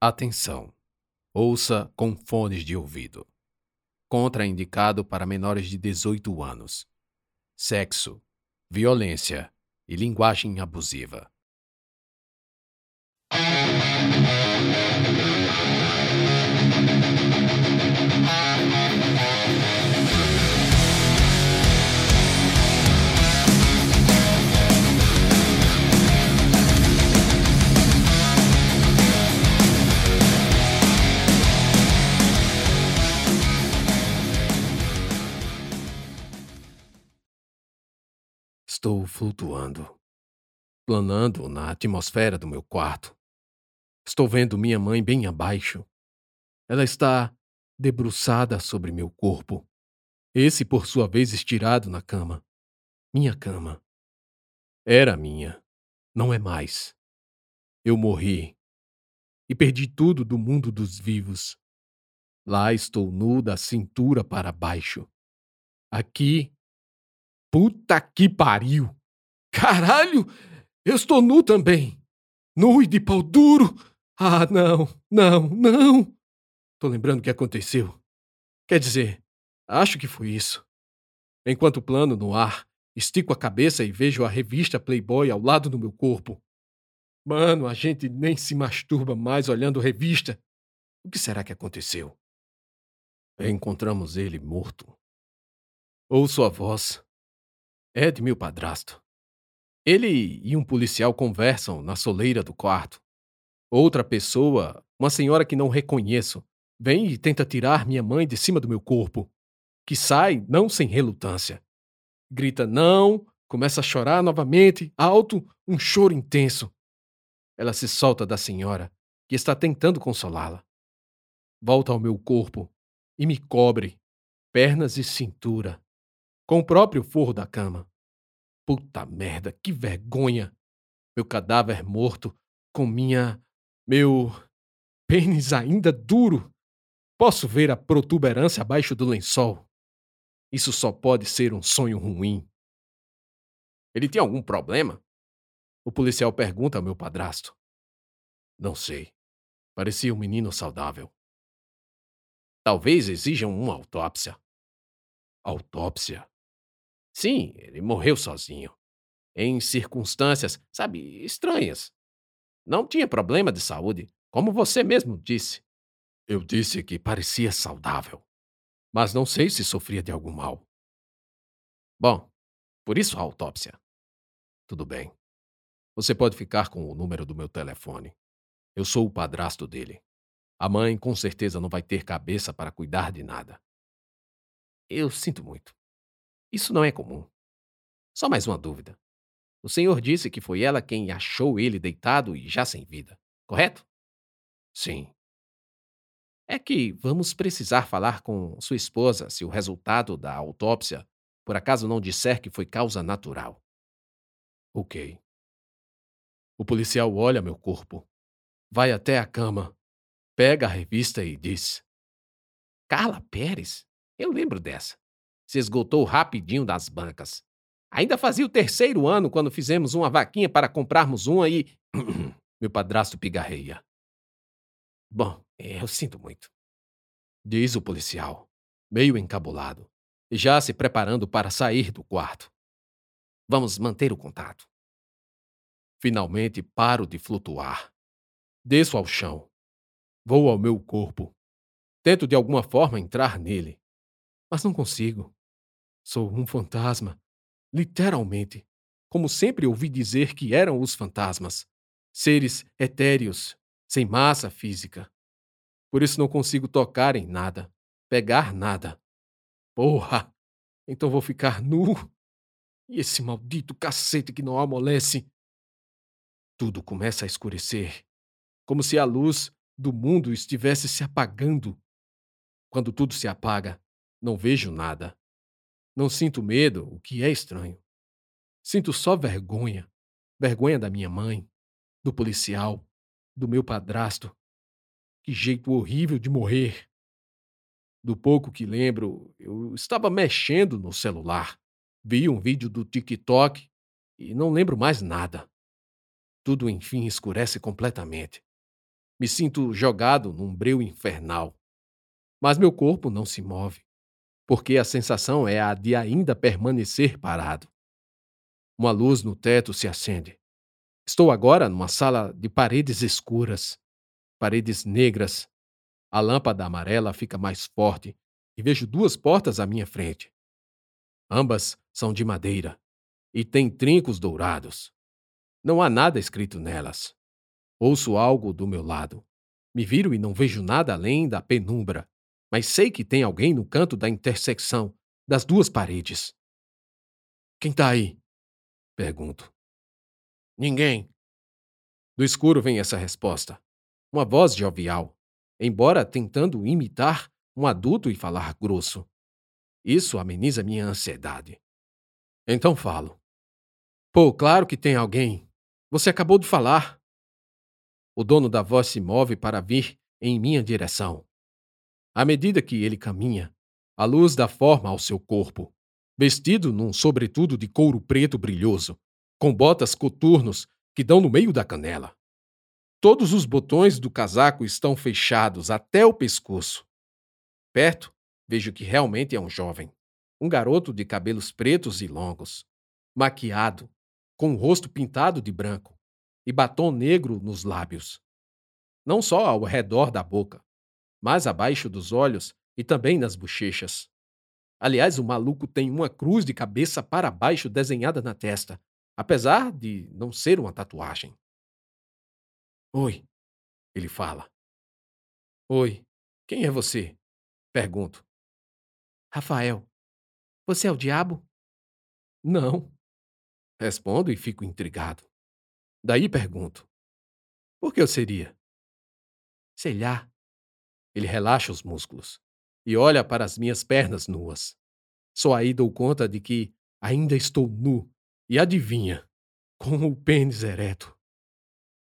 Atenção! Ouça com fones de ouvido. Contraindicado para menores de 18 anos. Sexo, violência e linguagem abusiva. Estou flutuando, planando na atmosfera do meu quarto. Estou vendo minha mãe bem abaixo. Ela está debruçada sobre meu corpo, esse por sua vez estirado na cama. Minha cama. Era minha, não é mais. Eu morri e perdi tudo do mundo dos vivos. Lá estou nu da cintura para baixo. Aqui Puta que pariu! Caralho! Eu estou nu também! Nu e de pau duro! Ah, não, não, não! Tô lembrando o que aconteceu. Quer dizer, acho que foi isso. Enquanto plano no ar, estico a cabeça e vejo a revista Playboy ao lado do meu corpo. Mano, a gente nem se masturba mais olhando revista. O que será que aconteceu? Encontramos ele morto. Ouço a voz, é de meu padrasto. Ele e um policial conversam na soleira do quarto. Outra pessoa, uma senhora que não reconheço, vem e tenta tirar minha mãe de cima do meu corpo, que sai não sem relutância. Grita não, começa a chorar novamente, alto, um choro intenso. Ela se solta da senhora, que está tentando consolá-la. Volta ao meu corpo e me cobre, pernas e cintura, com o próprio forro da cama. Puta merda, que vergonha! Meu cadáver morto, com minha. meu. pênis ainda duro. Posso ver a protuberância abaixo do lençol. Isso só pode ser um sonho ruim. Ele tem algum problema? O policial pergunta ao meu padrasto. Não sei. Parecia um menino saudável. Talvez exijam uma autópsia. Autópsia? Sim, ele morreu sozinho. Em circunstâncias, sabe, estranhas. Não tinha problema de saúde, como você mesmo disse. Eu disse que parecia saudável, mas não sei se sofria de algum mal. Bom, por isso a autópsia. Tudo bem. Você pode ficar com o número do meu telefone. Eu sou o padrasto dele. A mãe com certeza não vai ter cabeça para cuidar de nada. Eu sinto muito. Isso não é comum. Só mais uma dúvida. O senhor disse que foi ela quem achou ele deitado e já sem vida, correto? Sim. É que vamos precisar falar com sua esposa se o resultado da autópsia por acaso não disser que foi causa natural. Ok. O policial olha meu corpo, vai até a cama, pega a revista e diz: Carla Pérez? Eu lembro dessa se esgotou rapidinho das bancas. Ainda fazia o terceiro ano quando fizemos uma vaquinha para comprarmos uma e. Meu padrasto pigarreia. Bom, eu sinto muito. Diz o policial, meio encabulado, e já se preparando para sair do quarto. Vamos manter o contato. Finalmente paro de flutuar. Desço ao chão. Vou ao meu corpo. Tento de alguma forma entrar nele, mas não consigo. Sou um fantasma. Literalmente. Como sempre ouvi dizer que eram os fantasmas. Seres etéreos, sem massa física. Por isso não consigo tocar em nada, pegar nada. Porra! Então vou ficar nu. E esse maldito cacete que não amolece. Tudo começa a escurecer, como se a luz do mundo estivesse se apagando. Quando tudo se apaga, não vejo nada. Não sinto medo, o que é estranho. Sinto só vergonha. Vergonha da minha mãe, do policial, do meu padrasto. Que jeito horrível de morrer. Do pouco que lembro, eu estava mexendo no celular. Vi um vídeo do TikTok e não lembro mais nada. Tudo enfim escurece completamente. Me sinto jogado num breu infernal. Mas meu corpo não se move, porque a sensação é a de ainda permanecer parado. Uma luz no teto se acende. Estou agora numa sala de paredes escuras, paredes negras. A lâmpada amarela fica mais forte e vejo duas portas à minha frente. Ambas são de madeira e têm trincos dourados. Não há nada escrito nelas. Ouço algo do meu lado. Me viro e não vejo nada além da penumbra, mas sei que tem alguém no canto da intersecção das duas paredes. Quem tá aí? Pergunto. Ninguém. Do escuro vem essa resposta. Uma voz jovial, embora tentando imitar um adulto e falar grosso. Isso ameniza minha ansiedade. Então falo. Pô, claro que tem alguém. Você acabou de falar. O dono da voz se move para vir em minha direção. À medida que ele caminha, a luz dá forma ao seu corpo, vestido num sobretudo de couro preto brilhoso, com botas coturnos que dão no meio da canela. Todos os botões do casaco estão fechados até o pescoço. Perto, vejo que realmente é um jovem, um garoto de cabelos pretos e longos, maquiado, com o rosto pintado de branco e batom negro nos lábios. Não só ao redor da boca, mas abaixo dos olhos e também nas bochechas. Aliás, o maluco tem uma cruz de cabeça para baixo desenhada na testa, apesar de não ser uma tatuagem. Oi, ele fala. Oi, quem é você? Pergunto. Rafael, você é o diabo? Não. Respondo e fico intrigado. Daí pergunto: Por que eu seria? Sei lá. Ele relaxa os músculos e olha para as minhas pernas nuas. Só aí dou conta de que ainda estou nu e adivinha, com o pênis ereto.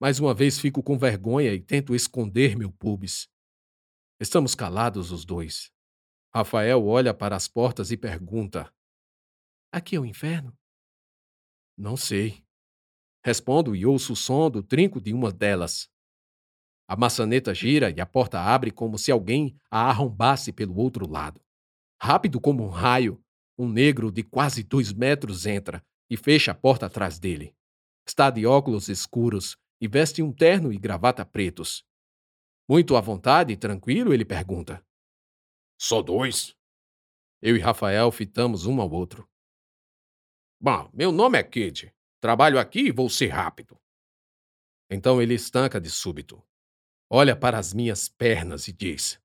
Mais uma vez fico com vergonha e tento esconder meu pubis. Estamos calados os dois. Rafael olha para as portas e pergunta: Aqui é o inferno? Não sei. Respondo e ouço o som do trinco de uma delas. A maçaneta gira e a porta abre como se alguém a arrombasse pelo outro lado. Rápido como um raio, um negro de quase dois metros entra, e fecha a porta atrás dele. Está de óculos escuros e veste um terno e gravata pretos. Muito à vontade e tranquilo, ele pergunta: Só dois? Eu e Rafael fitamos um ao outro. Bom, meu nome é Kid. Trabalho aqui e vou ser rápido. Então ele estanca de súbito. Olha para as minhas pernas e diz: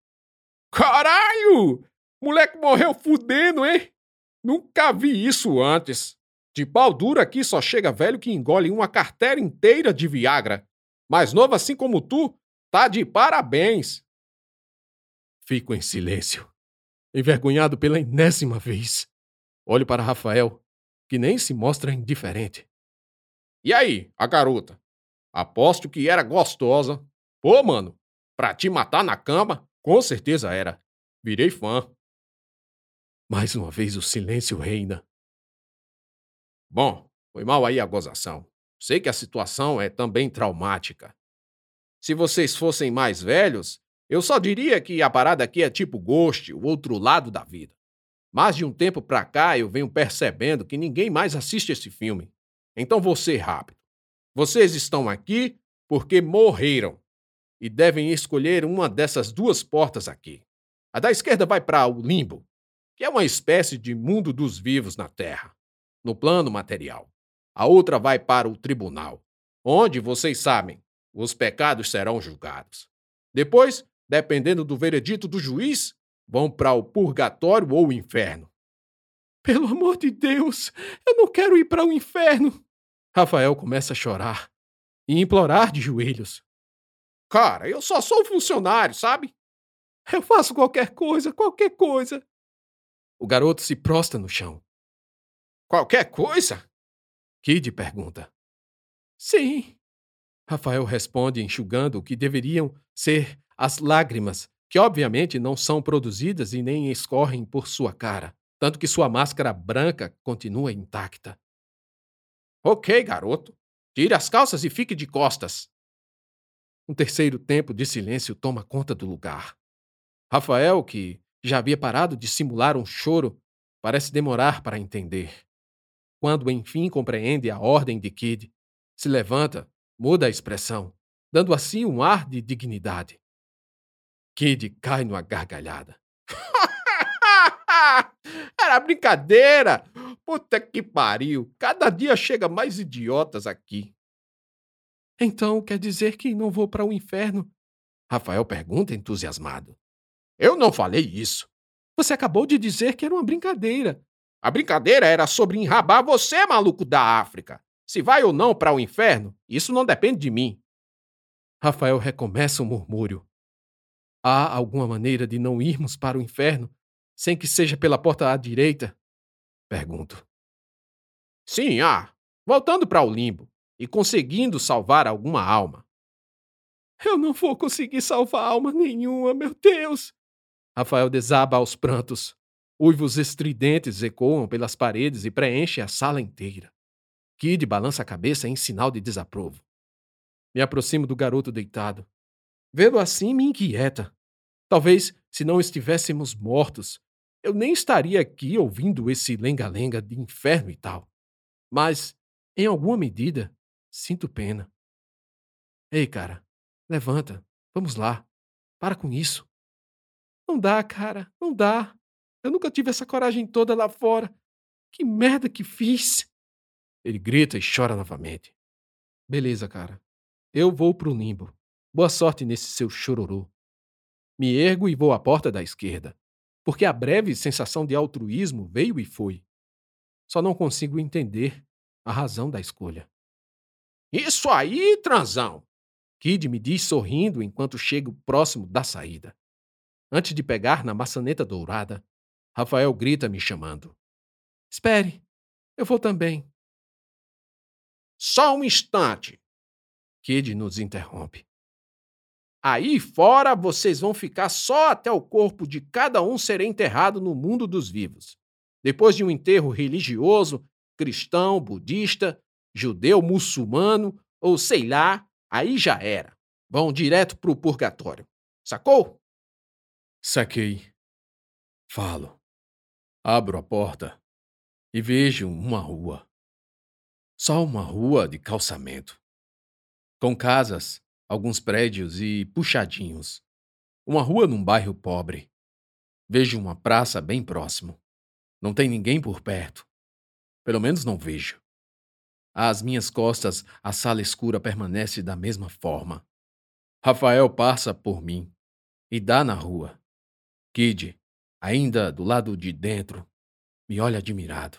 Caralho! Moleque morreu fudendo, hein? Nunca vi isso antes. De pau aqui só chega velho que engole uma carteira inteira de Viagra. Mais novo assim como tu, tá de parabéns. Fico em silêncio, envergonhado pela enésima vez. Olho para Rafael, que nem se mostra indiferente. E aí, a garota? Aposto que era gostosa. Pô, mano, pra te matar na cama, com certeza era. Virei fã. Mais uma vez o silêncio reina. Bom, foi mal aí a gozação. Sei que a situação é também traumática. Se vocês fossem mais velhos, eu só diria que a parada aqui é tipo Ghost, o outro lado da vida. Mas de um tempo pra cá eu venho percebendo que ninguém mais assiste esse filme. Então vou ser rápido. Vocês estão aqui porque morreram e devem escolher uma dessas duas portas aqui. A da esquerda vai para o limbo, que é uma espécie de mundo dos vivos na Terra no plano material. A outra vai para o tribunal, onde, vocês sabem, os pecados serão julgados. Depois, dependendo do veredito do juiz, vão para o purgatório ou o inferno. Pelo amor de Deus, eu não quero ir para o inferno. Rafael começa a chorar e implorar de joelhos. Cara, eu só sou funcionário, sabe? Eu faço qualquer coisa, qualquer coisa. O garoto se prostra no chão. Qualquer coisa? Kid pergunta. Sim. Rafael responde enxugando o que deveriam ser as lágrimas, que obviamente não são produzidas e nem escorrem por sua cara, tanto que sua máscara branca continua intacta. Ok, garoto. Tire as calças e fique de costas. Um terceiro tempo de silêncio toma conta do lugar. Rafael, que já havia parado de simular um choro, parece demorar para entender. Quando enfim compreende a ordem de Kid, se levanta, muda a expressão, dando assim um ar de dignidade. Kid cai numa gargalhada. Era brincadeira! Puta que pariu! Cada dia chega mais idiotas aqui. Então quer dizer que não vou para o inferno? Rafael pergunta entusiasmado. Eu não falei isso. Você acabou de dizer que era uma brincadeira. A brincadeira era sobre enrabar você, maluco da África. Se vai ou não para o inferno, isso não depende de mim. Rafael recomeça o um murmúrio. Há alguma maneira de não irmos para o inferno sem que seja pela porta à direita? Pergunto. Sim, há. Voltando para o limbo e conseguindo salvar alguma alma. Eu não vou conseguir salvar alma nenhuma, meu Deus! Rafael desaba aos prantos. Uivos estridentes ecoam pelas paredes e preenchem a sala inteira. Kid balança a cabeça em sinal de desaprovo. Me aproximo do garoto deitado. Vê-lo assim me inquieta. Talvez, se não estivéssemos mortos, eu nem estaria aqui ouvindo esse lenga-lenga de inferno e tal. Mas, em alguma medida, sinto pena. Ei, cara, levanta, vamos lá. Para com isso. Não dá, cara, não dá. Eu nunca tive essa coragem toda lá fora. Que merda que fiz! Ele grita e chora novamente. Beleza, cara. Eu vou pro limbo. Boa sorte nesse seu chororô. Me ergo e vou à porta da esquerda, porque a breve sensação de altruísmo veio e foi. Só não consigo entender a razão da escolha. Isso aí, transão! Kid me diz sorrindo enquanto chego próximo da saída. Antes de pegar na maçaneta dourada, Rafael grita me chamando. Espere, eu vou também. Só um instante. Kid nos interrompe. Aí fora vocês vão ficar só até o corpo de cada um ser enterrado no mundo dos vivos. Depois de um enterro religioso, cristão, budista, judeu, muçulmano ou sei lá, aí já era. Vão direto pro purgatório. Sacou? Saquei. Falo. Abro a porta e vejo uma rua. Só uma rua de calçamento. Com casas, alguns prédios e puxadinhos. Uma rua num bairro pobre. Vejo uma praça bem próximo. Não tem ninguém por perto. Pelo menos não vejo. Às minhas costas, a sala escura permanece da mesma forma. Rafael passa por mim e dá na rua. Kid, ainda do lado de dentro, me olha admirado.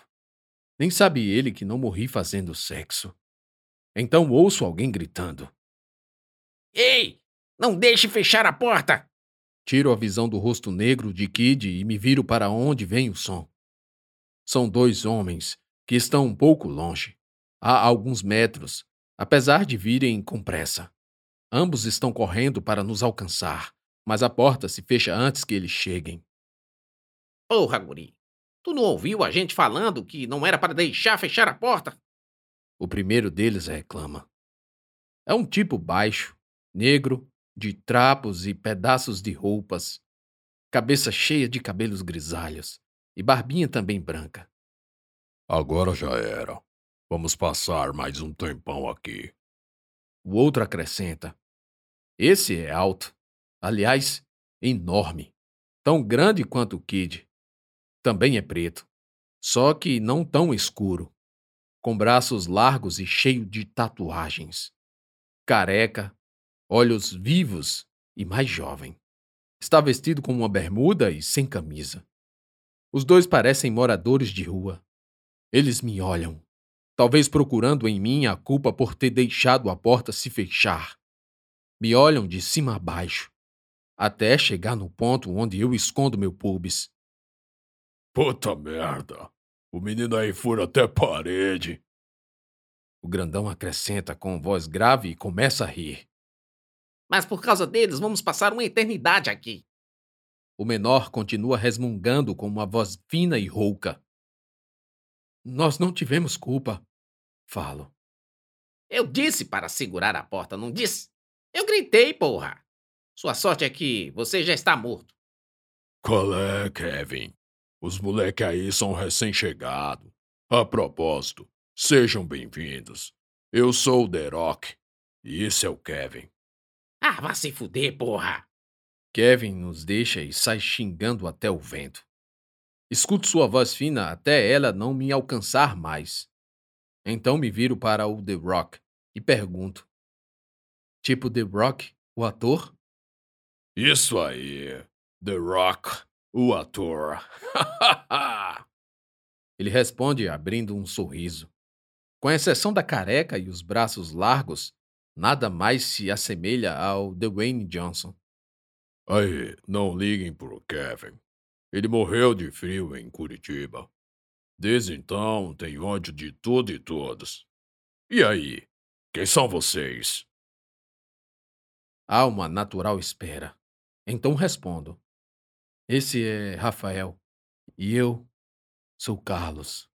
Nem sabe ele que não morri fazendo sexo. Então ouço alguém gritando: Ei! Não deixe fechar a porta! Tiro a visão do rosto negro de Kid e me viro para onde vem o som. São dois homens que estão um pouco longe, a alguns metros, apesar de virem com pressa. Ambos estão correndo para nos alcançar mas a porta se fecha antes que eles cheguem. Porra, guri! Tu não ouviu a gente falando que não era para deixar fechar a porta? O primeiro deles reclama. É um tipo baixo, negro, de trapos e pedaços de roupas, cabeça cheia de cabelos grisalhos e barbinha também branca. Agora já era. Vamos passar mais um tempão aqui. O outro acrescenta. Esse é alto, Aliás, enorme. Tão grande quanto o Kid. Também é preto. Só que não tão escuro. Com braços largos e cheio de tatuagens. Careca, olhos vivos e mais jovem. Está vestido com uma bermuda e sem camisa. Os dois parecem moradores de rua. Eles me olham, talvez procurando em mim a culpa por ter deixado a porta se fechar. Me olham de cima a baixo, até chegar no ponto onde eu escondo meu pubis. Puta merda! O menino aí fura até parede. O grandão acrescenta com voz grave e começa a rir. Mas por causa deles vamos passar uma eternidade aqui. O menor continua resmungando com uma voz fina e rouca. Nós não tivemos culpa, falo. Eu disse para segurar a porta, não disse? Eu gritei, porra! Sua sorte é que você já está morto. Qual é, Kevin? Os moleque aí são recém-chegados. A propósito, sejam bem-vindos. Eu sou o The Rock. E esse é o Kevin. Ah, vá se fuder, porra! Kevin nos deixa e sai xingando até o vento. Escuto sua voz fina até ela não me alcançar mais. Então me viro para o The Rock e pergunto: Tipo The Rock, o ator? Isso aí, The Rock, o ator. Ele responde abrindo um sorriso. Com exceção da careca e os braços largos, nada mais se assemelha ao Dwayne Johnson. Aí, não liguem pro Kevin. Ele morreu de frio em Curitiba. Desde então tem ódio de tudo e todos. E aí, quem são vocês? Há uma natural espera. Então respondo: Esse é Rafael. E eu sou Carlos.